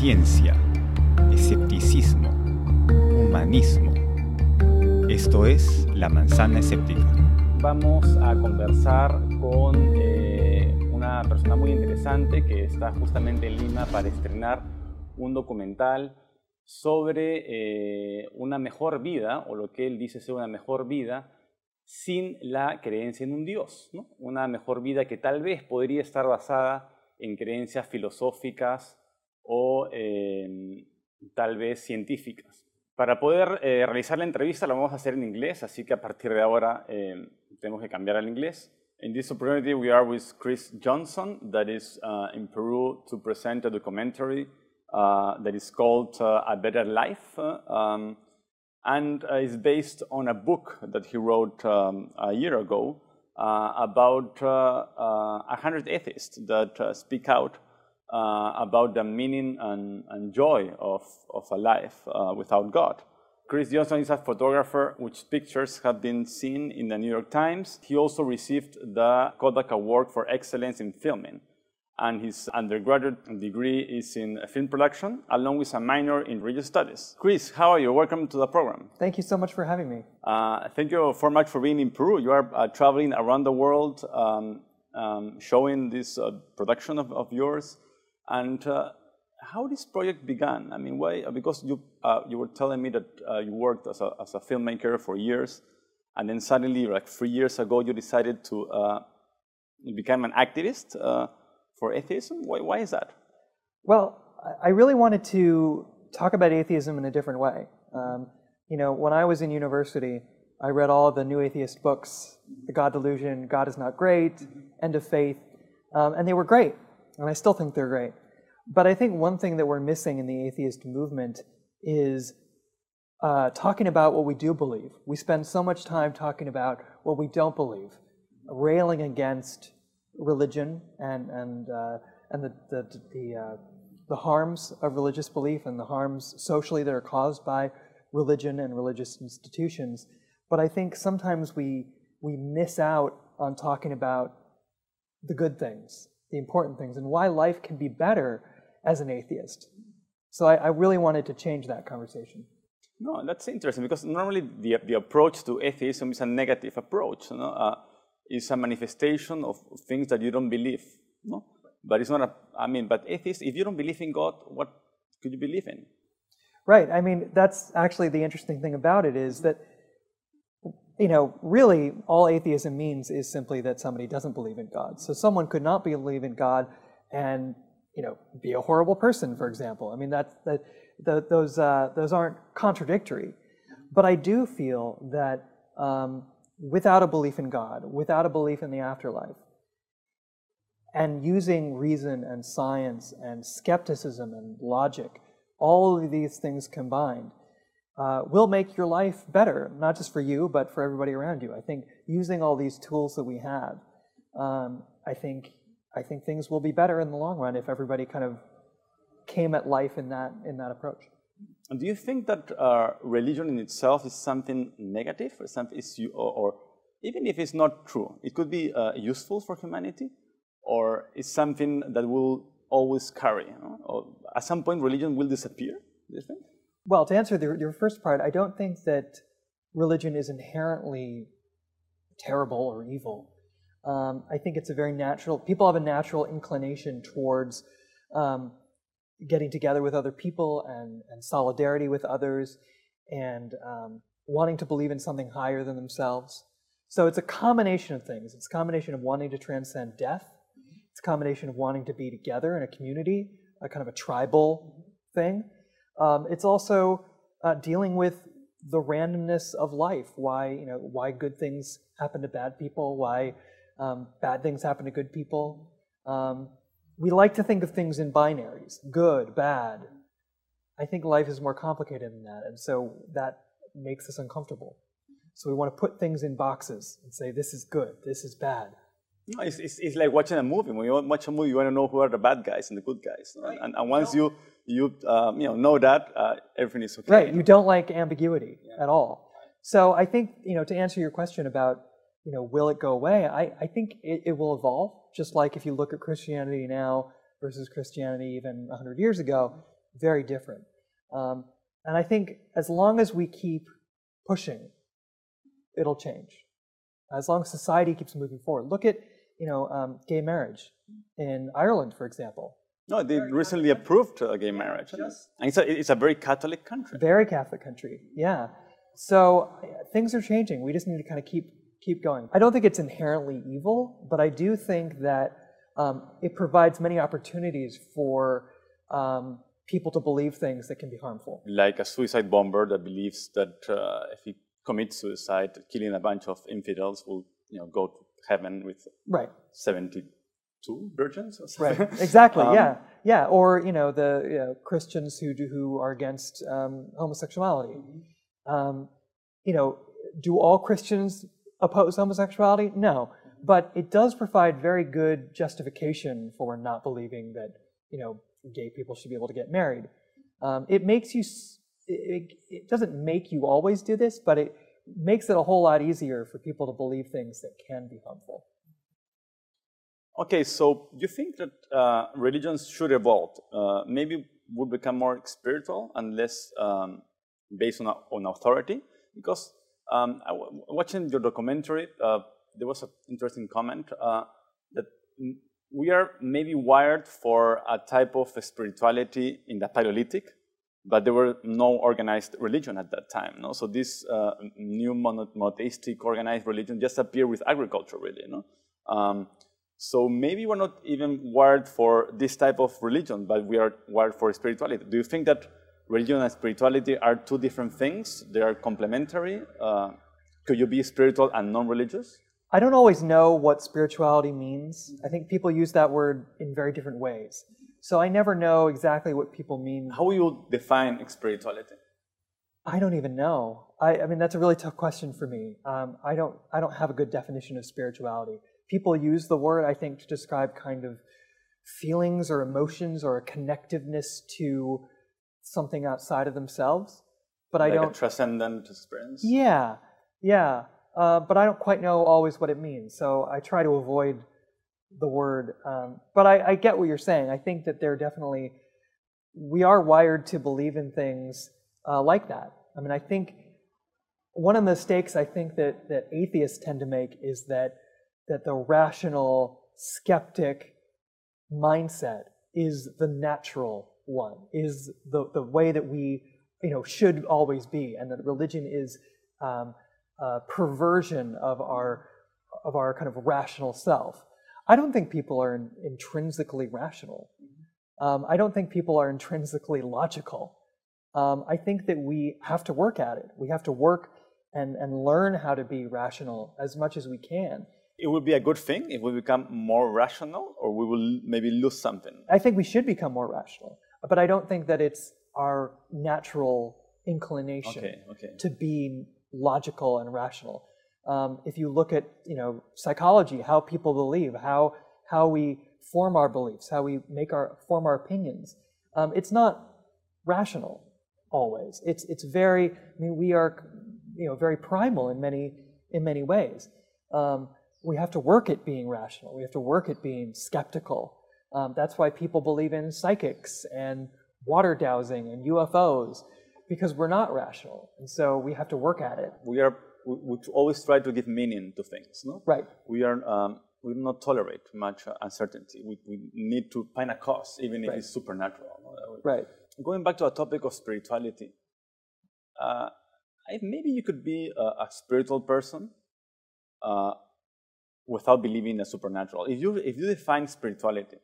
ciencia, escepticismo, humanismo. Esto es La Manzana Escéptica. Vamos a conversar con eh, una persona muy interesante que está justamente en Lima para estrenar un documental sobre eh, una mejor vida, o lo que él dice ser una mejor vida, sin la creencia en un Dios. ¿no? Una mejor vida que tal vez podría estar basada en creencias filosóficas o em, tal vez científicas. Para poder eh, realizar la entrevista la vamos a hacer en inglés, así que a partir de ahora eh, tenemos que cambiar al inglés. In this opportunity, we are with Chris Johnson, that is uh, in Peru, to present a documentary uh, that is called uh, A Better Life, um, and uh, is based on a book that he wrote um, a year ago uh, about uh, a hundred atheists that speak out uh, about the meaning and, and joy of, of a life uh, without God. Chris Johnson is a photographer whose pictures have been seen in the New York Times. He also received the Kodak Award for Excellence in Filming. And his undergraduate degree is in film production, along with a minor in religious studies. Chris, how are you? Welcome to the program. Thank you so much for having me. Uh, thank you so much for being in Peru. You are uh, traveling around the world um, um, showing this uh, production of, of yours. And uh, how this project began? I mean, why? Uh, because you uh, you were telling me that uh, you worked as a as a filmmaker for years, and then suddenly, like three years ago, you decided to uh, become an activist uh, for atheism. Why, why is that? Well, I really wanted to talk about atheism in a different way. Um, you know, when I was in university, I read all the new atheist books, The God Delusion, God is Not Great, mm-hmm. End of Faith, um, and they were great, and I still think they're great. But I think one thing that we're missing in the atheist movement is uh, talking about what we do believe. We spend so much time talking about what we don't believe, railing against religion and and uh, and the the the, uh, the harms of religious belief and the harms socially that are caused by religion and religious institutions. But I think sometimes we we miss out on talking about the good things, the important things, and why life can be better as an atheist. So I, I really wanted to change that conversation. No, that's interesting because normally the, the approach to atheism is a negative approach. You know? uh, it's a manifestation of things that you don't believe. No? But it's not a, I mean, but atheists, if you don't believe in God, what could you believe in? Right. I mean, that's actually the interesting thing about it is that, you know, really all atheism means is simply that somebody doesn't believe in God. So someone could not believe in God and you know, be a horrible person, for example. I mean, that, that, the, those, uh, those aren't contradictory. But I do feel that um, without a belief in God, without a belief in the afterlife, and using reason and science and skepticism and logic, all of these things combined, uh, will make your life better, not just for you, but for everybody around you. I think using all these tools that we have, um, I think I think things will be better in the long run if everybody kind of came at life in that in that approach. And do you think that uh, religion in itself is something negative, or something is you, or, or, even if it's not true, it could be uh, useful for humanity, or is something that will always carry? You know? Or at some point, religion will disappear. Do you think? Well, to answer the, your first part, I don't think that religion is inherently terrible or evil. Um, I think it's a very natural, people have a natural inclination towards um, getting together with other people and, and solidarity with others and um, wanting to believe in something higher than themselves. So it's a combination of things. It's a combination of wanting to transcend death. It's a combination of wanting to be together in a community, a kind of a tribal thing. Um, it's also uh, dealing with the randomness of life. Why you know why good things happen to bad people. Why um, bad things happen to good people. Um, we like to think of things in binaries good, bad. I think life is more complicated than that, and so that makes us uncomfortable. So we want to put things in boxes and say, this is good, this is bad. No, it's, it's, it's, like watching a movie. When you watch a movie, you want to know who are the bad guys and the good guys. Right. And, and, once you you um, you know know that, uh, everything is okay. Right. You don't like ambiguity yeah. at all. So I think you know to answer your question about you know, will it go away? I, I think it, it will evolve, just like if you look at Christianity now versus Christianity even 100 years ago, very different. Um, and I think as long as we keep pushing, it'll change. As long as society keeps moving forward. Look at, you know, um, gay marriage in Ireland, for example. No, they recently approved uh, gay marriage. and it's a, it's a very Catholic country. Very Catholic country, yeah. So things are changing. We just need to kind of keep keep going. I don't think it's inherently evil, but I do think that um, it provides many opportunities for um, people to believe things that can be harmful. Like a suicide bomber that believes that uh, if he commits suicide, killing a bunch of infidels will, you know, go to heaven with Right. 72 virgins or something. Right. Exactly. Um, yeah. Yeah. Or you know the you know, Christians who do who are against um, homosexuality. Um, you know, do all Christians oppose homosexuality? No, but it does provide very good justification for not believing that you know gay people should be able to get married. Um, it makes you. It- it doesn't make you always do this, but it makes it a whole lot easier for people to believe things that can be harmful. Okay, so do you think that uh, religions should evolve? Uh, maybe would become more spiritual and less um, based on, on authority? Because um, watching your documentary, uh, there was an interesting comment uh, that we are maybe wired for a type of spirituality in the Paleolithic, but there were no organized religion at that time. No? So this uh, new mono- monotheistic organized religion just appeared with agriculture, really. No? Um, so maybe we're not even wired for this type of religion, but we are wired for spirituality. Do you think that religion and spirituality are two different things? They are complementary. Uh, could you be spiritual and non-religious? I don't always know what spirituality means. I think people use that word in very different ways. So I never know exactly what people mean. How will you define spirituality? I don't even know. I, I mean, that's a really tough question for me. Um, I don't. I don't have a good definition of spirituality. People use the word, I think, to describe kind of feelings or emotions or a connectiveness to something outside of themselves. But I don't. a transcendent experience? Yeah, yeah. Uh, but I don't quite know always what it means. So I try to avoid the word. Um, but I, I get what you're saying. I think that there are definitely, we are wired to believe in things uh, like that. I mean, I think one of the mistakes I think that, that atheists tend to make is that, that the rational, skeptic mindset is the natural one, is the, the way that we you know, should always be, and that religion is um, a perversion of our, of our kind of rational self. I don't think people are in, intrinsically rational. Um, I don't think people are intrinsically logical. Um, I think that we have to work at it. We have to work and, and learn how to be rational as much as we can. It would be a good thing if we become more rational, or we will maybe lose something. I think we should become more rational, but I don't think that it's our natural inclination Okay, okay. to be logical and rational. Um, if you look at you know psychology, how people believe, how how we form our beliefs, how we make our form our opinions, um, it's not rational always. It's it's very. I mean, we are you know very primal in many in many ways. Um, we have to work at being rational. We have to work at being skeptical. Um, that's why people believe in psychics and water dowsing and UFOs because we're not rational, and so we have to work at it. We are we, we always try to give meaning to things, no? Right. We are um, we do not tolerate much uh, uncertainty. We, we need to find a cause, even if it's supernatural. no? Right. Going back to a topic of spirituality, uh, I, maybe you could be a, a spiritual person uh, without believing in a supernatural. If you if you define spirituality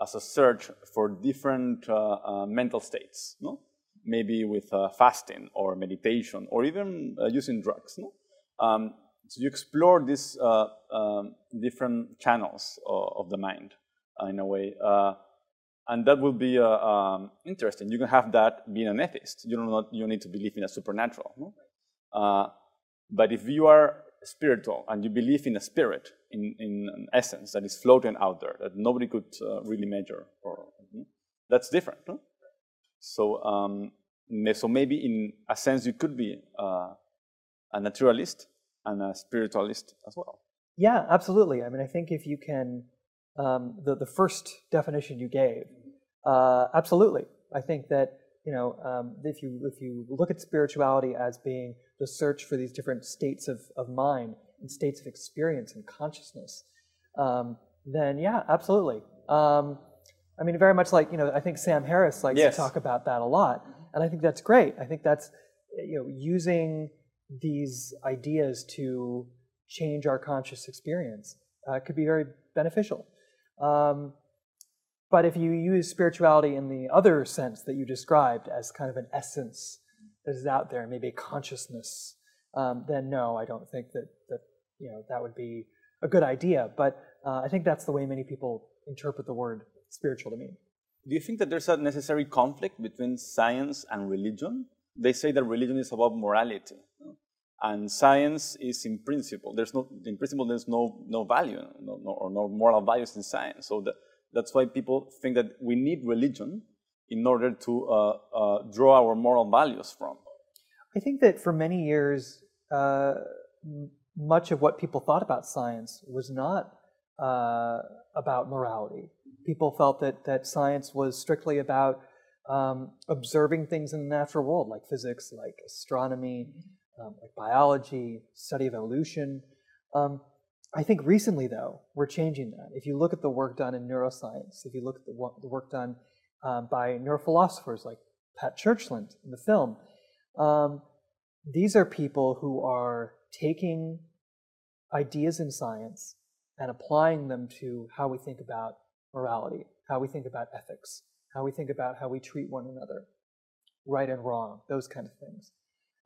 as a search for different uh, uh, mental states, no, maybe with uh, fasting or meditation or even uh, using drugs, no. Um, so you explore these uh, um, different channels of, of the mind uh, in a way, and that will be um, interesting. You can have that being an atheist. You don't not, you need to believe in a supernatural. No? But if you are spiritual and you believe in a spirit, in, in an essence that is floating out there that nobody could uh, really measure, or that's different. No? So, um, so maybe in a sense you could be uh, a naturalist and a spiritualist as well. Yeah, absolutely. I mean, I think if you can, um, the the first definition you gave, uh, absolutely. I think that you know um, if you if you look at spirituality as being the search for these different states of, of mind and states of experience and consciousness, um, then yeah, absolutely. Um, I mean, very much like you know, I think Sam Harris likes Yes. to talk about that a lot, and I think that's great. I think that's you know using these ideas to change our conscious experience uh, could be very beneficial. Um, but if you use spirituality in the other sense that you described as kind of an essence that is out there, maybe a consciousness, um, then no, I don't think that that you know that would be a good idea. But uh, I think that's the way many people interpret the word spiritual to mean. Do you think that there's a necessary conflict between science and religion? They say that religion is about morality, and science is in principle. There's no, in principle, there's no no value, no, no, or no moral values in science. So that, that's why people think that we need religion in order to uh, uh, draw our moral values from. I think that for many years, uh, much of what people thought about science was not uh, about morality. People felt that, that science was strictly about um, observing things in the natural world, like physics, like astronomy, um, like biology, study of evolution. Um, I think recently, though, we're changing that. If you look at the work done in neuroscience, if you look at the, the work done um, by neurophilosophers like Pat Churchland in the film, um, these are people who are taking ideas in science and applying them to how we think about morality, how we think about ethics, how we think about how we treat one another, right and wrong, those kind of things.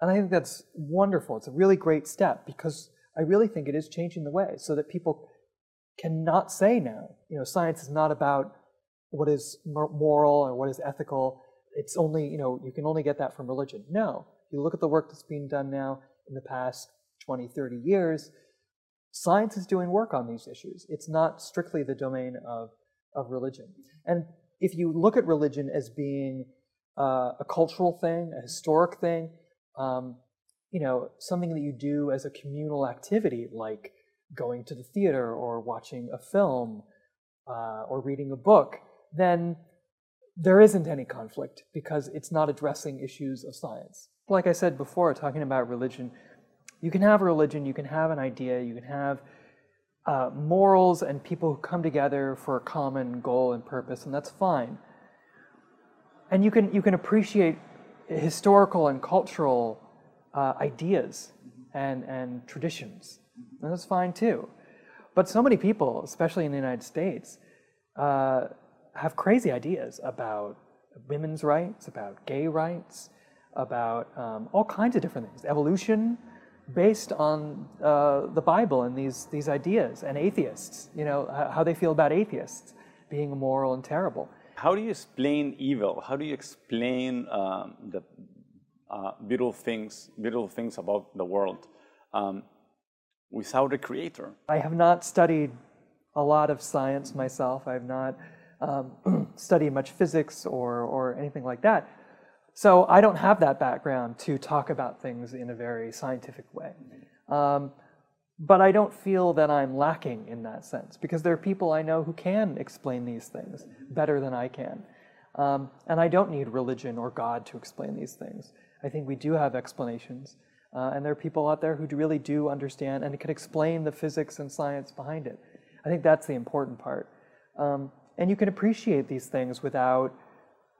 And I think that's wonderful. It's a really great step because I really think it is changing the way so that people cannot say now, you know, science is not about what is moral or what is ethical. It's only, you know, you can only get that from religion. No. If you look at the work that's being done now in the past 20, 30 years, science is doing work on these issues. It's not strictly the domain of, of religion. And if you look at religion as being uh, a cultural thing, a historic thing, um, you know, something that you do as a communal activity, like going to the theater or watching a film uh, or reading a book, then there isn't any conflict because it's not addressing issues of science. Like I said before, talking about religion, you can have a religion, you can have an idea, you can have uh, morals and people who come together for a common goal and purpose, and that's fine. And you can you can appreciate historical and cultural uh, ideas and and traditions, and that's fine too. But so many people, especially in the United States, uh, have crazy ideas about women's rights, about gay rights, about um, all kinds of different things, evolution, based on uh, the Bible and these these ideas, and atheists, you know, how, they feel about atheists being immoral and terrible. How do you explain evil? How do you explain um, the uh, beautiful things, beautiful things about the world um, without a creator? I have not studied a lot of science myself. I have not um, studied much physics or, or anything like that. So I don't have that background to talk about things in a very scientific way. Um, but I don't feel that I'm lacking in that sense because there are people I know who can explain these things better than I can. Um, and I don't need religion or God to explain these things. I think we do have explanations. Uh, and there are people out there who really do understand and can explain the physics and science behind it. I think that's the important part. Um, and you can appreciate these things without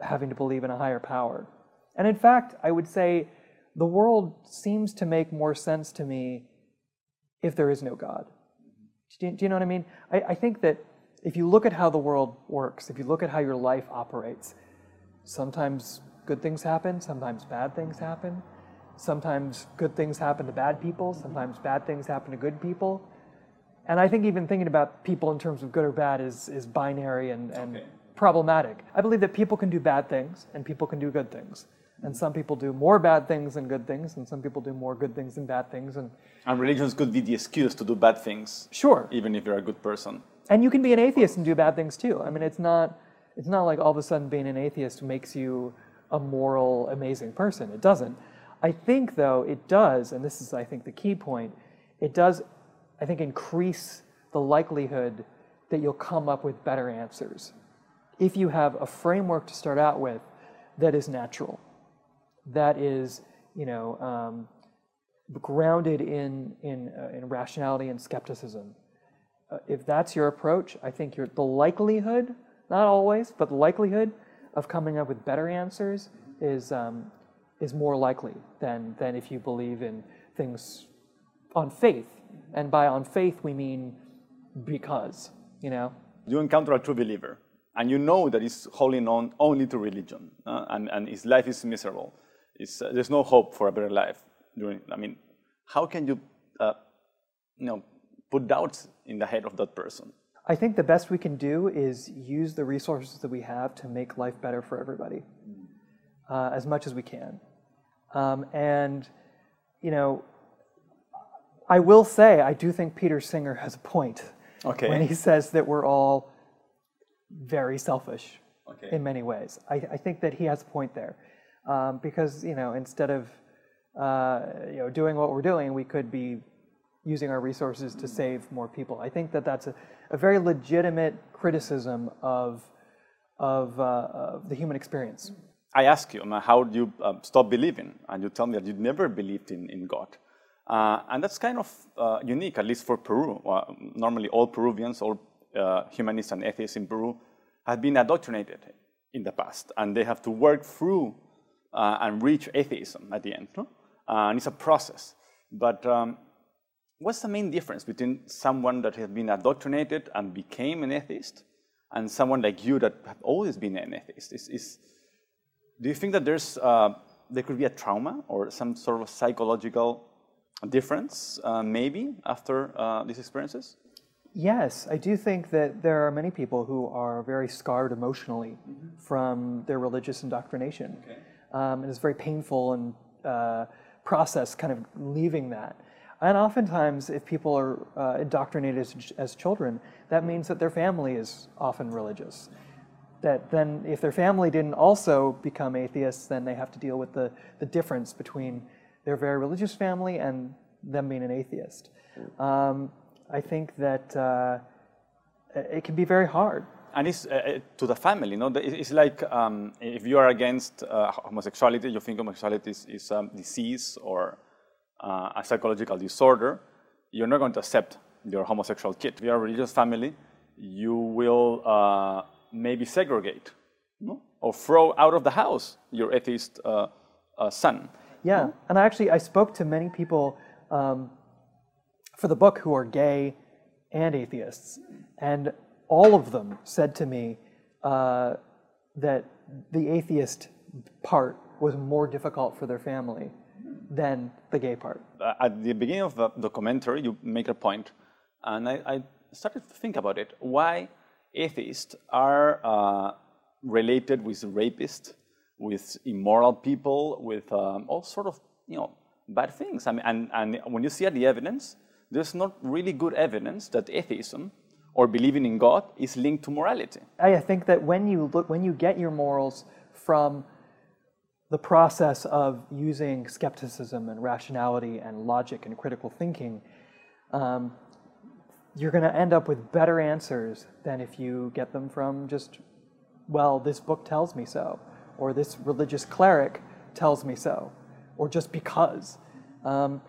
having to believe in a higher power. And in fact, I would say the world seems to make more sense to me if there is no God. Do you, know what I mean? I, I think that if you look at how the world works, if you look at how your life operates, sometimes good things happen, sometimes bad things happen. Sometimes good things happen to bad people, sometimes bad things happen to good people. And I think even thinking about people in terms of good or bad is, is binary and, and Okay. problematic. I believe that people can do bad things and people can do good things. And mm-hmm. some people do more bad things than good things, and some people do more good things than bad things. And And religions could be the excuse to do bad things, sure, even if you're a good person. and you can be an atheist and do bad things too. I mean, it's not it's not like all of a sudden being an atheist makes you a moral, amazing person. It doesn't. I think though it does, and this is I think the key point. It does, I think, increase the likelihood that you'll come up with better answers if you have a framework to start out with that is natural, that is, you know, um, grounded in, in, uh, in rationality and skepticism. Uh, if that's your approach, I think the likelihood, not always, but the likelihood of coming up with better answers is, um, is more likely than, than if you believe in things on faith. And by on faith, we mean because, you know? You encounter a true believer, and you know that he's holding on only to religion, uh, and, and his life is miserable. Uh, there's no hope for a better life. During, I mean, how can you, uh, you know, put doubts in the head of that person? I think the best we can do is use the resources that we have to make life better for everybody, uh, as much as we can. Um, and, you know, I will say, I do think Peter Singer has a point okay. when he says that we're all very selfish okay. in many ways. I, I, think that he has a point there. Um, because, you know, instead of, uh, you know, doing what we're doing, we could be using our resources to save more people. I think that that's a, a very legitimate criticism of, of, uh, of the human experience. I ask you, how do you uh, stop believing? And you tell me that you never believed in, in God. Uh, and that's kind of uh, unique, at least for Peru. Normally, all Peruvians, all uh, humanists and atheists in Peru, have been indoctrinated in the past, and they have to work through uh, and reach atheism at the end. No? Uh, and it's a process. But um, what's the main difference between someone that has been indoctrinated and became an atheist, and someone like you that have always been an atheist? Is, is do you think that there's there could be a trauma or some sort of psychological difference, uh, maybe, after uh, these experiences? Yes, I do think that there are many people who are very scarred emotionally mm-hmm. from their religious indoctrination. Okay. Um, and it's very painful and uh, process kind of leaving that. And oftentimes, if people are uh, indoctrinated as, as, children, that means that their family is often religious. That then, if their family didn't also become atheists, then they have to deal with the, the difference between their very religious family and them being an atheist. Um, I think that uh, it can be very hard. And it's uh, uh to the family, you know. It's like um, if you are against uh, homosexuality, you think homosexuality is, is a disease or uh, a psychological disorder, you're not going to accept your homosexual kid. If you're a religious family, you will uh, maybe segregate no? or throw out of the house your atheist son. Yeah, and I actually I spoke to many people um, for the book who are gay and atheists, and all of them said to me uh, that the atheist part was more difficult for their family than the gay part. Uh, at the beginning of the documentary, you make a point, and I, I started to think about it. Why atheists are uh, related with rapists with immoral people, with um, all sort of you know bad things. I mean, and, and when you see the evidence, there's not really good evidence that atheism or believing in God is linked to morality. I think that when you look, when you get your morals from the process of using skepticism and rationality and logic and critical thinking, um, you're going to end up with better answers than if you get them from just, well, this book tells me so or this religious cleric tells me so, or just because. Um,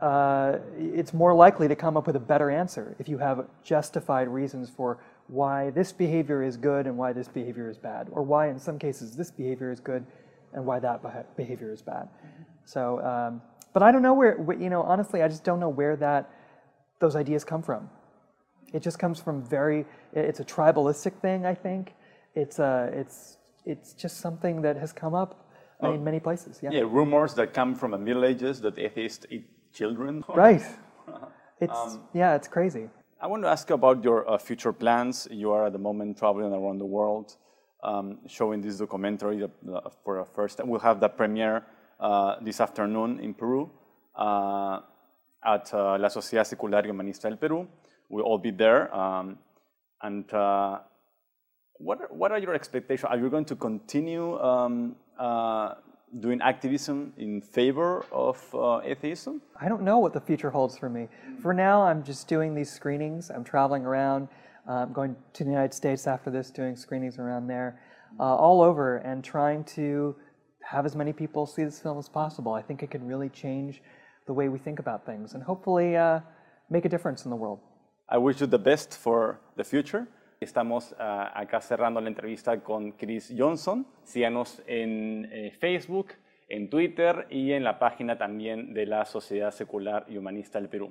uh, it's more likely to come up with a better answer if you have justified reasons for why this behavior is good and why this behavior is bad, or why in some cases this behavior is good and why that behavior is bad. So, um, but I don't know where, you know, honestly, I just don't know where that, those ideas come from. It just comes from very, it's a tribalistic thing, I think. It's, a, it's it's just something that has come up well, in many places. Yeah. yeah, rumors that come from the Middle Ages that atheists eat children. Right. It's um, yeah, it's crazy. I want to ask you about your uh, future plans. You are at the moment traveling around the world, um, showing this documentary uh, for a first time. We'll have the premiere uh, this afternoon in Peru uh, at uh, La Sociedad Secular y Humanista del Perú. We'll all be there. Um, and uh, what are, what are your expectations? Are you going to continue um, uh, doing activism in favor of uh, atheism? I don't know what the future holds for me. For now, I'm just doing these screenings. I'm traveling around. I'm going to the United States after this, doing screenings around there. uh, all over and trying to have as many people see this film as possible. I think it can really change the way we think about things and hopefully uh, make a difference in the world. I wish you the best for the future. Estamos uh, acá cerrando la entrevista con Chris Johnson. Síganos en eh, Facebook, en Twitter y en la página también de la Sociedad Secular y Humanista del Perú.